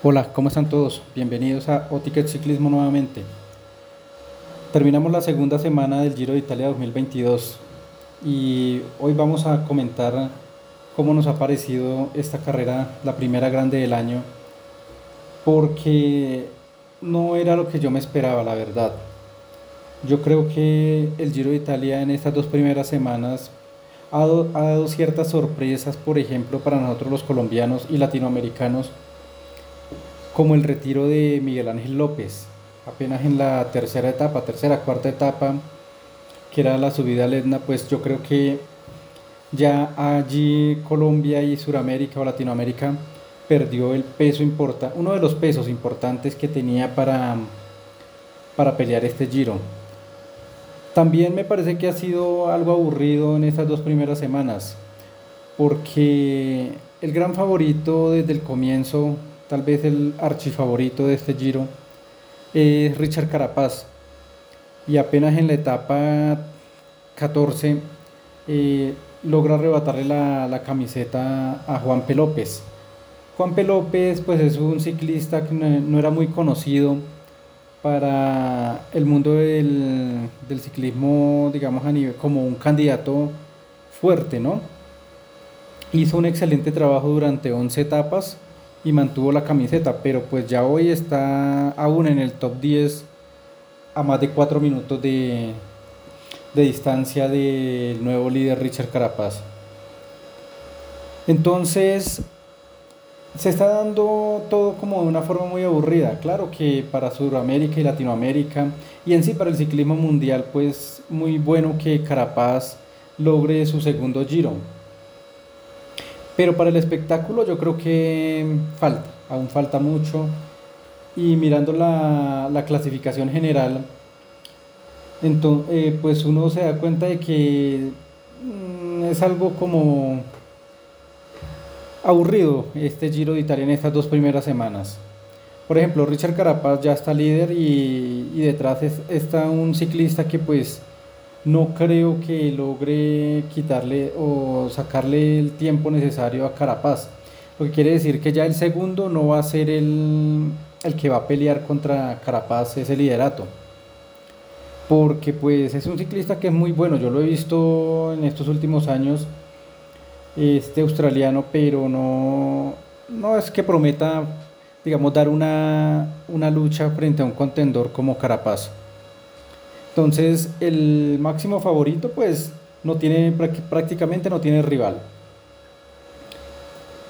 Hola, ¿cómo están todos? Bienvenidos a Oticket Ciclismo nuevamente. Terminamos la segunda semana del Giro de Italia 2022 y hoy vamos a comentar cómo nos ha parecido esta carrera, la primera grande del año, porque no era lo que yo me esperaba, la verdad. Yo creo que el Giro de Italia en estas dos primeras semanas ha dado, ciertas sorpresas, por ejemplo, para nosotros los colombianos y latinoamericanos como el retiro de Miguel Ángel López, apenas en la tercera etapa, tercera, cuarta etapa, que era la subida al Etna, pues yo creo que ya allí Colombia y Suramérica o Latinoamérica perdió el peso importante, uno de los pesos importantes que tenía para, para pelear este giro. También me parece que ha sido algo aburrido en estas dos primeras semanas, porque el gran favorito desde el comienzo tal vez el archifavorito de este Giro, es Richard Carapaz. Y apenas en la etapa 14 eh, logra arrebatarle la, camiseta a Juan P. López. Juan P. López pues es un ciclista que no, era muy conocido para el mundo del, del, ciclismo, digamos, a nivel, como un candidato fuerte, ¿no? Hizo un excelente trabajo durante 11 etapas, y mantuvo la camiseta, pero pues ya hoy está aún en el top 10 a más de 4 minutos de, de distancia del nuevo líder Richard Carapaz. Entonces, se está dando todo como de una forma muy aburrida. Claro que para Sudamérica y Latinoamérica y en sí para el ciclismo mundial, pues muy bueno que Carapaz logre su segundo giro. Pero para el espectáculo yo creo que falta, aún falta mucho. Y mirando la, la clasificación general, entonces, eh, pues uno se da cuenta de que mm, es algo como aburrido este Giro de Italia en estas dos primeras semanas. Por ejemplo, Richard Carapaz ya está líder y detrás está un ciclista que pues no creo que logre quitarle o sacarle el tiempo necesario a Carapaz. Lo que quiere decir que ya el segundo no va a ser el, que va a pelear contra Carapaz ese liderato. Porque pues es un ciclista que es muy bueno, yo lo he visto en estos últimos años, este australiano, pero no, no es que prometa, digamos, dar una, una lucha frente a un contendor como Carapaz. Entonces, el máximo favorito, pues, no tiene, prácticamente no tiene rival.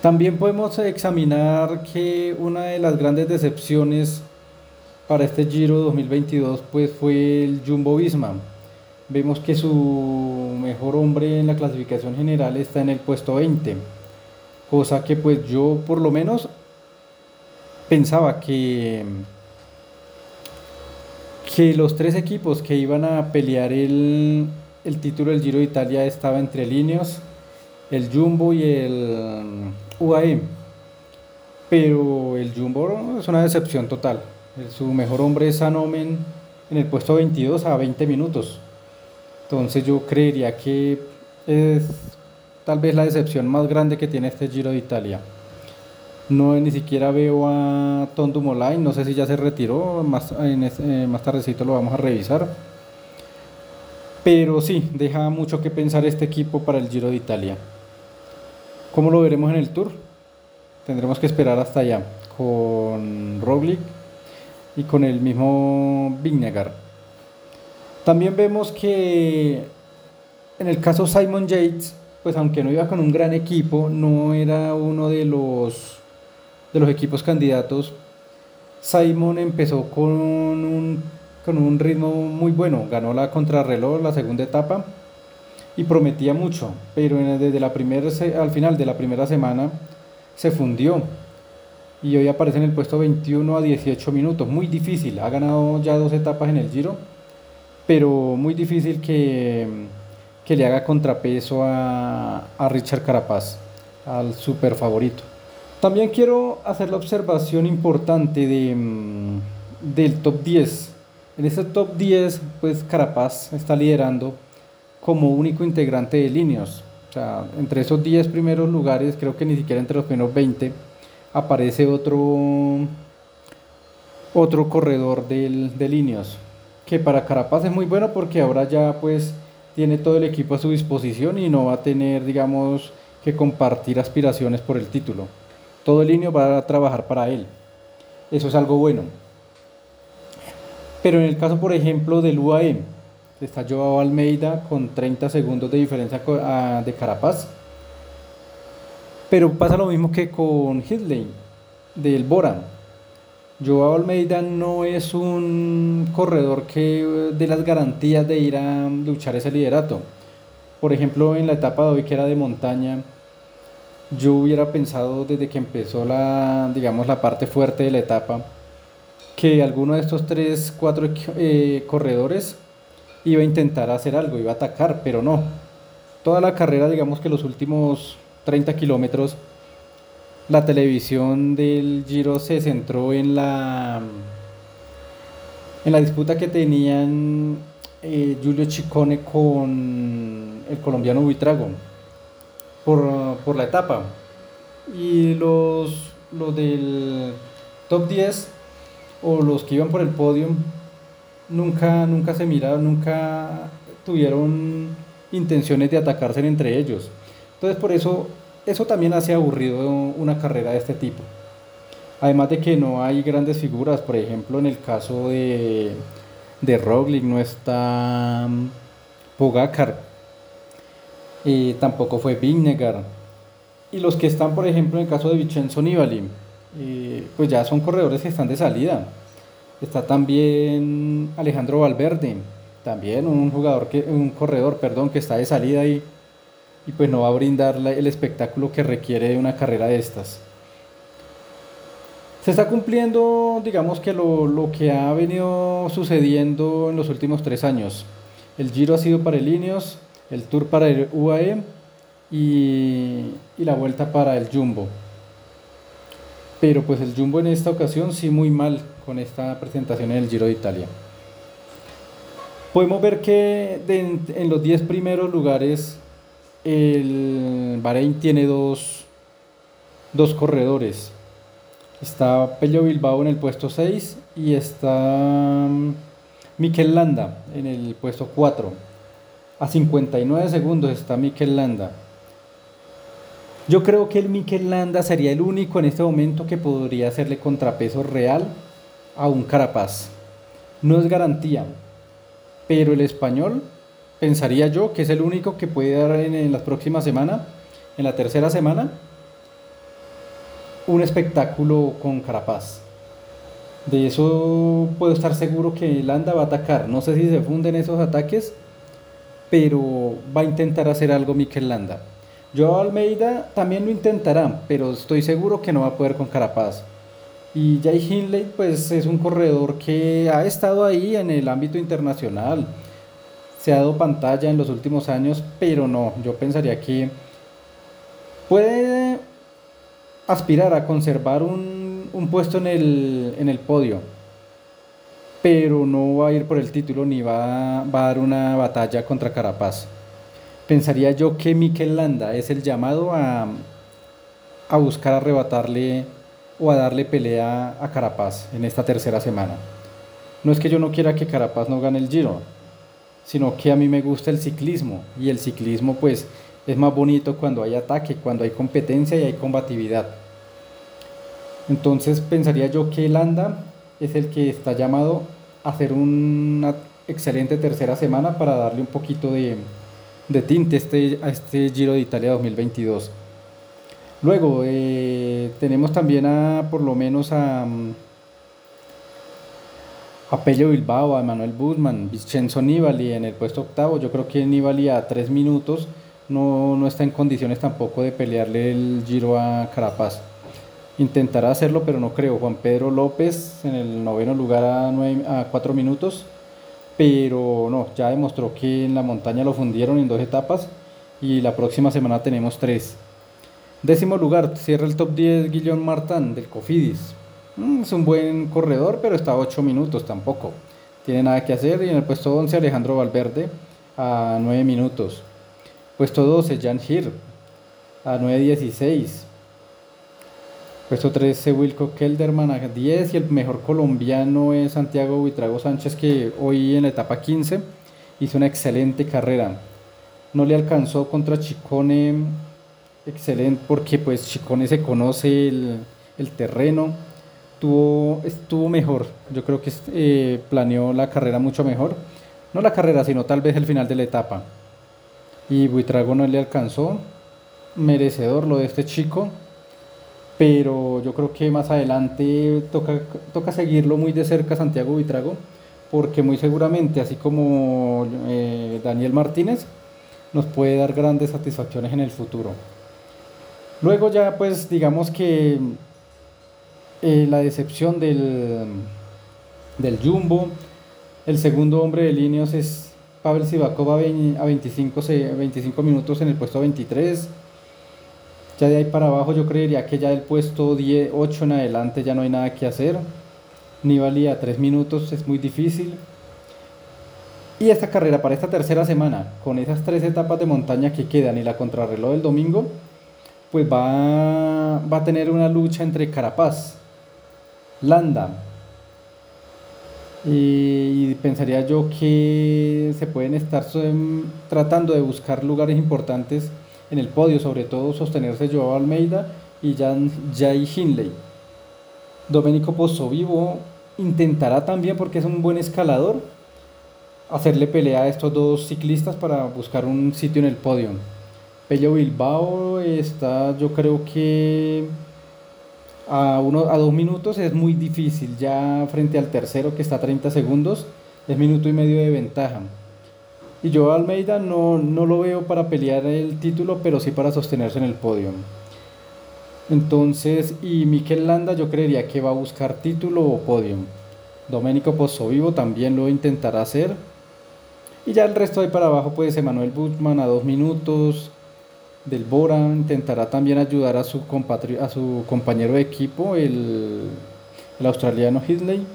También podemos examinar que una de las grandes decepciones para este Giro 2022 pues fue el Jumbo Visma. Vemos que su mejor hombre en la clasificación general está en el puesto 20, cosa que pues yo por lo menos pensaba que que los tres equipos que iban a pelear el, título del Giro de Italia estaba entre Líneos, el Jumbo y el UAE. Pero el Jumbo es una decepción total. Su mejor hombre es Sanomen en el puesto 22 a 20 minutos. Entonces yo creería que es tal vez la decepción más grande que tiene este Giro de Italia. No, ni siquiera veo a Tondo Molay, no sé si ya se retiró, más, eh, más tardecito lo vamos a revisar. Pero sí, deja mucho que pensar este equipo para el Giro de Italia. ¿Cómo lo veremos en el Tour? Tendremos que esperar hasta allá con Roglic y con el mismo Vignegar. También vemos que en el caso Simon Yates, pues aunque no iba con un gran equipo, no era uno de los de los equipos candidatos, Simon empezó con un, con un ritmo muy bueno, ganó la contrarreloj, la segunda etapa, y prometía mucho, pero desde la primera, al final de la primera semana se fundió. Y hoy aparece en el puesto 21 a 18 minutos, muy difícil, ha ganado ya dos etapas en el Giro, pero muy difícil que, que le haga contrapeso a, a Richard Carapaz, al super favorito. También quiero hacer la observación importante de, mm, del top 10. En ese top 10, pues Carapaz está liderando como único integrante de líneas. O sea, entre esos 10 primeros lugares, creo que ni siquiera entre los primeros 20, aparece otro, otro corredor del, de Líneos, que para Carapaz es muy bueno porque ahora ya pues tiene todo el equipo a su disposición y no va a tener, digamos, que compartir aspiraciones por el título. Todo el Líneos va a trabajar para él. Eso es algo bueno. Pero en el caso, por ejemplo, del UAE, está Joao Almeida con 30 segundos de diferencia de Carapaz. Pero pasa lo mismo que con Hitley, del Bora. Joao Almeida no es un corredor que de las garantías de ir a luchar ese liderato. Por ejemplo, en la etapa de hoy que era de montaña, yo hubiera pensado desde que empezó la, digamos, la parte fuerte de la etapa, que alguno de estos tres, cuatro eh, corredores iba a intentar hacer algo, iba a atacar, pero no. Toda la carrera, digamos que los últimos 30 kilómetros, la televisión del Giro se centró en la, en la disputa que tenían eh, Giulio Ciccone con el colombiano Buitrago por, por la etapa. Y los, los del top 10 o los que iban por el podio nunca, nunca se miraron, nunca tuvieron intenciones de atacarse entre ellos. Entonces por eso, eso también hace aburrido una carrera de este tipo. Además de que no hay grandes figuras, por ejemplo en el caso de, de Roglic no está mm, Pogacar, y tampoco fue Vingegaard. Y los que están, por ejemplo, en el caso de Vincenzo Nibali, eh, pues ya son corredores que están de salida. Está también Alejandro Valverde, también un jugador que, un corredor, perdón, que está de salida y, y pues no va a brindar el espectáculo que requiere una carrera de estas. Se está cumpliendo, digamos que lo, lo, que ha venido sucediendo en los últimos tres años. El Giro ha sido para el Ineos, el Tour para el UAE y, y la vuelta para el Jumbo. Pero pues el Jumbo en esta ocasión sí muy mal con esta presentación en el Giro de Italia. Podemos ver que en los 10 primeros lugares el Bahrein tiene dos, dos corredores. Está Pello Bilbao en el puesto 6 y está mm, Mikel Landa en el puesto 4. A 59 segundos está Mikel Landa. Yo creo que el Mikel Landa sería el único en este momento que podría hacerle contrapeso real a un Carapaz. No es garantía, pero el español pensaría yo que es el único que puede dar en, en la próxima semana, en la tercera semana, un espectáculo con Carapaz. De eso puedo estar seguro que Landa va a atacar. No sé si se funden esos ataques, pero va a intentar hacer algo Mikel Landa. Joao Almeida también lo intentará, pero estoy seguro que no va a poder con Carapaz. Y Jay Hindley, pues es un corredor que ha estado ahí en el ámbito internacional. Se ha dado pantalla en los últimos años, pero no, yo pensaría que puede aspirar a conservar un, puesto en el podio, pero no va a ir por el título ni va, va a dar una batalla contra Carapaz pensaría yo que Mikel Landa es el llamado a, a buscar arrebatarle o a darle pelea a Carapaz en esta tercera semana. No es que yo no quiera que Carapaz no gane el Giro, sino que a mí me gusta el ciclismo y el ciclismo pues es más bonito cuando hay ataque, cuando hay competencia y hay combatividad. Entonces pensaría yo que Landa es el que está llamado a hacer una excelente tercera semana para darle un poquito de, de tinte este, a este Giro de Italia 2022. Luego eh, tenemos también a por lo menos a, a Pello Bilbao, a Manuel Busman, Vincenzo Nibali en el puesto octavo. Yo creo que Nibali a tres minutos no, no está en condiciones tampoco de pelearle el Giro a Carapaz. Intentará hacerlo, pero no creo. Juan Pedro López en el noveno lugar a, nueve, cuatro minutos pero no, ya demostró que en la montaña lo fundieron en dos etapas y la próxima semana tenemos tres. Décimo lugar, cierra el top 10 Guillaume Martin del Cofidis. Mm, es un buen corredor, pero está a 8 minutos tampoco. Tiene nada que hacer. Y en el puesto 11 Alejandro Valverde a 9 minutos. Puesto 12 Jan Hir a 9.16. Puesto 13 Wilco Kelderman a 10 y el mejor colombiano es Santiago Buitrago Sánchez que hoy en la etapa 15 hizo una excelente carrera. No le alcanzó contra Chicone, excelente porque pues Chicone se conoce el, el terreno, tuvo, estuvo mejor, yo creo que eh, planeó la carrera mucho mejor, no la carrera sino tal vez el final de la etapa. Y Buitrago no le alcanzó, merecedor lo de este chico pero yo creo que más adelante toca, toca seguirlo muy de cerca Santiago Buitrago, porque muy seguramente, así como eh, Daniel Martínez, nos puede dar grandes satisfacciones en el futuro. Luego ya pues digamos que eh, la decepción del, del Jumbo, el segundo hombre de líneas es Pavel Sivakov a, 25, 25 minutos en el puesto 23 ya de ahí para abajo yo creería que ya del puesto 10, 8 en adelante ya no hay nada que hacer. Ni valía 3 minutos, es muy difícil. Y esta carrera para esta tercera semana, con esas tres etapas de montaña que quedan y la contrarreloj del domingo, pues va, va a tener una lucha entre Carapaz, Landa, y, pensaría yo que se pueden estar tratando de buscar lugares importantes en el podio, sobre todo sostenerse Joao Almeida y Jan, Jay Hindley. Domenico Pozzovivo intentará también, porque es un buen escalador, hacerle pelea a estos dos ciclistas para buscar un sitio en el podio. Pello Bilbao está, yo creo que a, uno, a dos minutos es muy difícil, ya frente al tercero que está a 30 segundos, es minuto y medio de ventaja. Y yo Almeida no, no lo veo para pelear el título, pero sí para sostenerse en el podio. Entonces, y Mikel Landa yo creería que va a buscar título o podio. Domenico Pozzovivo también lo intentará hacer. Y ya el resto ahí para abajo, pues Emanuel Butman a dos minutos. Del Bora intentará también ayudar a su, a su compañero de equipo, el, el australiano Hisley.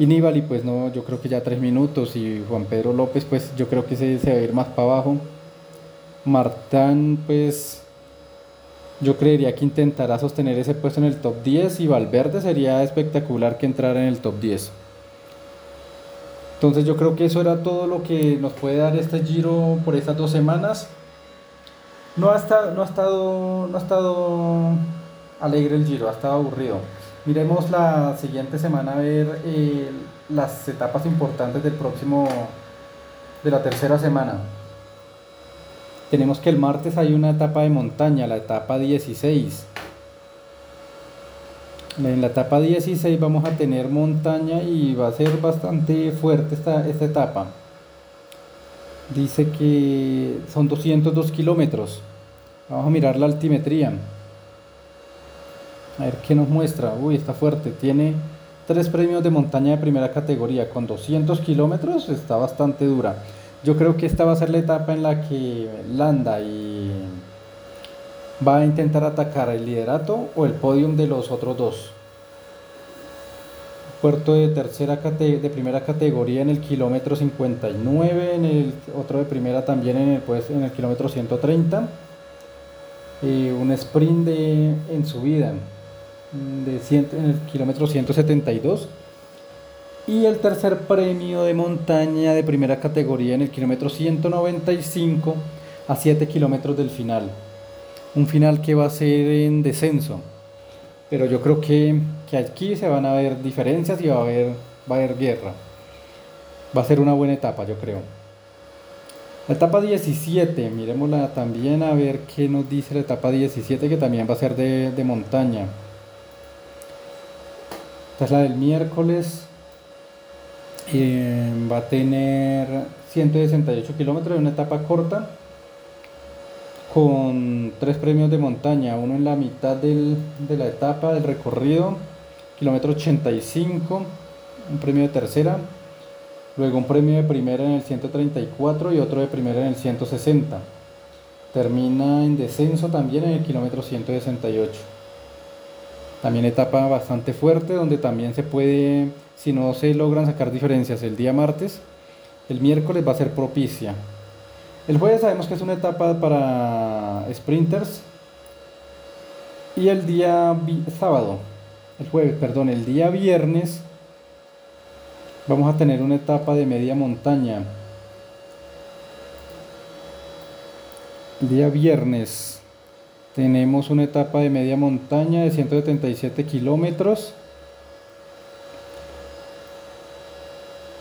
Y Nibali, pues no, yo creo que ya tres minutos. Y Juan Pedro López, pues yo creo que se, se va a ir más para abajo. Martán, pues yo creería que intentará sostener ese puesto en el top 10 y Valverde sería espectacular que entrara en el top 10. Entonces yo creo que eso era todo lo que nos puede dar este giro por estas dos semanas. No ha estado, no ha estado, no ha estado alegre el giro, ha estado aburrido. Miremos la siguiente semana a ver eh, las etapas importantes del próximo, de la tercera semana. Tenemos que el martes hay una etapa de montaña, la etapa 16. En la etapa 16 vamos a tener montaña y va a ser bastante fuerte esta, esta etapa. Dice que son 202 kilómetros. Vamos a mirar la altimetría. A ver qué nos muestra. Uy, está fuerte. Tiene tres premios de montaña de primera categoría con 200 kilómetros. Está bastante dura. Yo creo que esta va a ser la etapa en la que Landa y va a intentar atacar el liderato o el podium de los otros dos. Puerto de tercera de primera categoría en el kilómetro 59, en el otro de primera también en el, pues, en el kilómetro 130. Y un sprint de, en subida de en el kilómetro 172 y el tercer premio de montaña de primera categoría en el kilómetro 195 a 7 kilómetros del final. Un final que va a ser en descenso. Pero yo creo que, que aquí se van a ver diferencias y va a haber, va a haber guerra. Va a ser una buena etapa, yo creo. La etapa 17, miremosla también a ver qué nos dice la etapa 17, que también va a ser de, de montaña. Esta es la del miércoles. Eh, va a tener 168 kilómetros de una etapa corta con tres premios de montaña, uno en la mitad de la etapa del recorrido, kilómetro 85, un premio de tercera, luego un premio de primera en el 134 y otro de primera en el 160. Termina en descenso también en el kilómetro 168. También etapa bastante fuerte donde también se puede, si no se logran sacar diferencias el día martes, el miércoles va a ser propicia. El jueves sabemos que es una etapa para sprinters. Y el día sábado, el jueves, perdón, el día viernes vamos a tener una etapa de media montaña. El día viernes tenemos una etapa de media montaña de 177 kilómetros.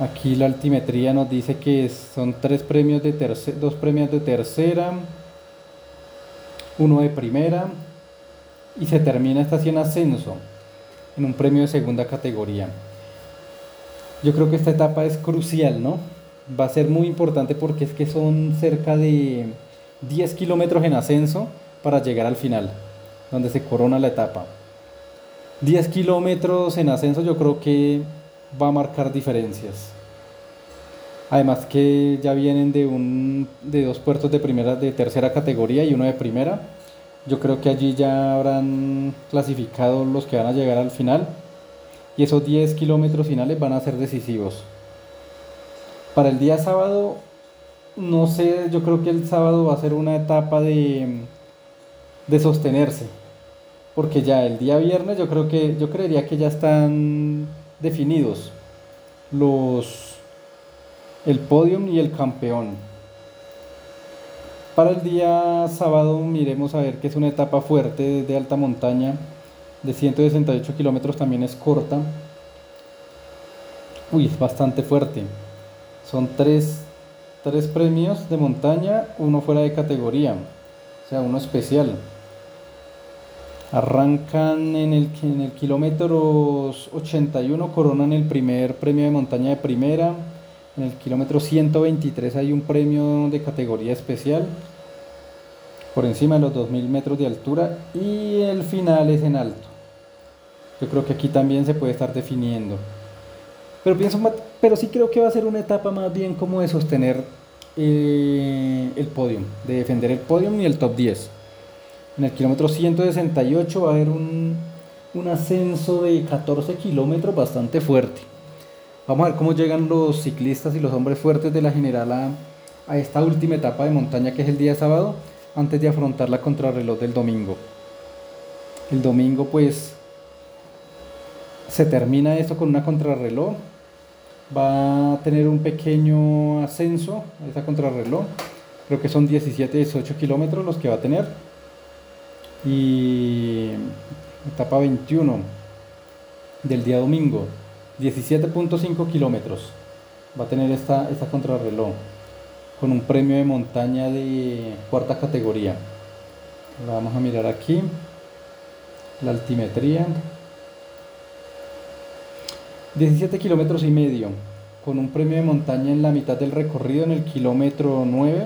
Aquí la altimetría nos dice que son tres premios de dos premios de tercera, uno de primera y se termina esta en ascenso en un premio de segunda categoría. Yo creo que esta etapa es crucial, ¿no? Va a ser muy importante porque es que son cerca de 10 kilómetros en ascenso para llegar al final, donde se corona la etapa. 10 kilómetros en ascenso yo creo que va a marcar diferencias. Además que ya vienen de, un, de dos puertos de, primera, de tercera categoría y uno de primera. Yo creo que allí ya habrán clasificado los que van a llegar al final. Y esos 10 kilómetros finales van a ser decisivos. Para el día sábado, no sé, yo creo que el sábado va a ser una etapa de, de sostenerse. Porque ya el día viernes yo creo que, yo creería que ya están definidos los, el podium y el campeón. Para el día sábado miremos a ver que es una etapa fuerte de alta montaña de 168 kilómetros también es corta. Uy, es bastante fuerte. Son tres, tres premios de montaña, uno fuera de categoría, o sea, uno especial. Arrancan en el, en el kilómetro 81, coronan el primer premio de montaña de primera. En el kilómetro 123 hay un premio de categoría especial por encima de los 2000 metros de altura y el final es en alto. Yo creo que aquí también se puede estar definiendo. Pero, pienso, pero sí creo que va a ser una etapa más bien como de sostener eh, el podio, de defender el podio y el top 10. En el kilómetro 168 va a haber un, un ascenso de 14 kilómetros bastante fuerte. Vamos a ver cómo llegan los ciclistas y los hombres fuertes de la general a, a esta última etapa de montaña que es el día sábado, antes de afrontar la contrarreloj del domingo. El domingo pues se termina esto con una contrarreloj. Va a tener un pequeño ascenso a esa contrarreloj. Creo que son 17, 18 kilómetros los que va a tener. Y etapa 21 del día domingo, 17.5 kilómetros. Va a tener esta, esta contrarreloj con un premio de montaña de cuarta categoría. La vamos a mirar aquí. La altimetría. 17 kilómetros y medio, con un premio de montaña en la mitad del recorrido en el kilómetro 9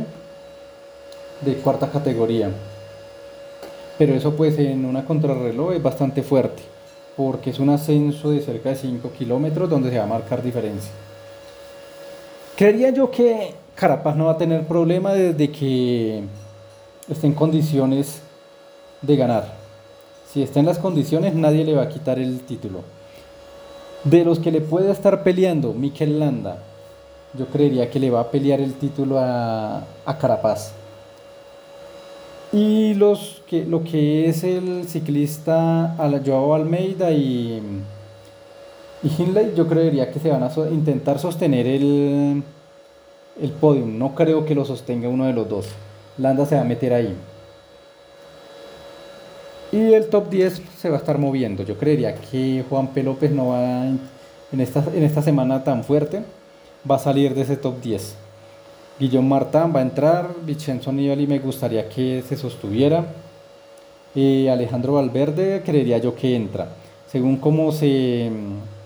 de cuarta categoría. Pero eso pues en una contrarreloj es bastante fuerte, porque es un ascenso de cerca de 5 kilómetros donde se va a marcar diferencia. Creería yo que Carapaz no va a tener problema desde que esté en condiciones de ganar. Si está en las condiciones nadie le va a quitar el título. De los que le puede estar peleando Mikel Landa, yo creería que le va a pelear el título a, Carapaz. Y los que, lo que es el ciclista Joao Almeida y, y Hindley, yo creería que se van a intentar sostener el, el podium. No creo que lo sostenga uno de los dos. Landa se va a meter ahí. Y el top 10 se va a estar moviendo. Yo creería que Juan P. López no va en esta, en esta semana tan fuerte, va a salir de ese top 10. Guillón Martán va a entrar, Vincenzo Nibali me gustaría que se sostuviera. Eh, Alejandro Valverde creería yo que entra. Según cómo se,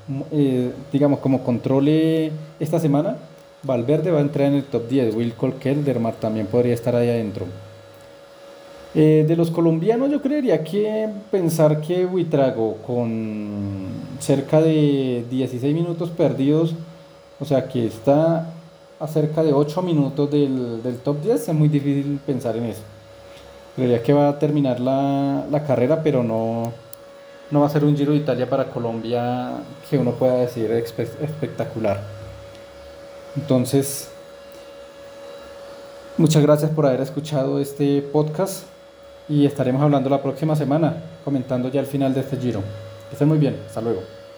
mm, eh, digamos, como controle esta semana, Valverde va a entrar en el top 10. Will Keldermar también podría estar ahí adentro. Eh, de los colombianos yo creería que pensar que Huitrago con cerca de 16 minutos perdidos, o sea que está a cerca de 8 minutos del, top 10, es muy difícil pensar en eso. Creería que va a terminar la, carrera, pero no, no va a ser un Giro de Italia para Colombia que uno pueda decir espectacular. Entonces, muchas gracias por haber escuchado este podcast. y estaremos hablando la próxima semana, comentando ya el final de este giro. Que estén muy bien, hasta luego.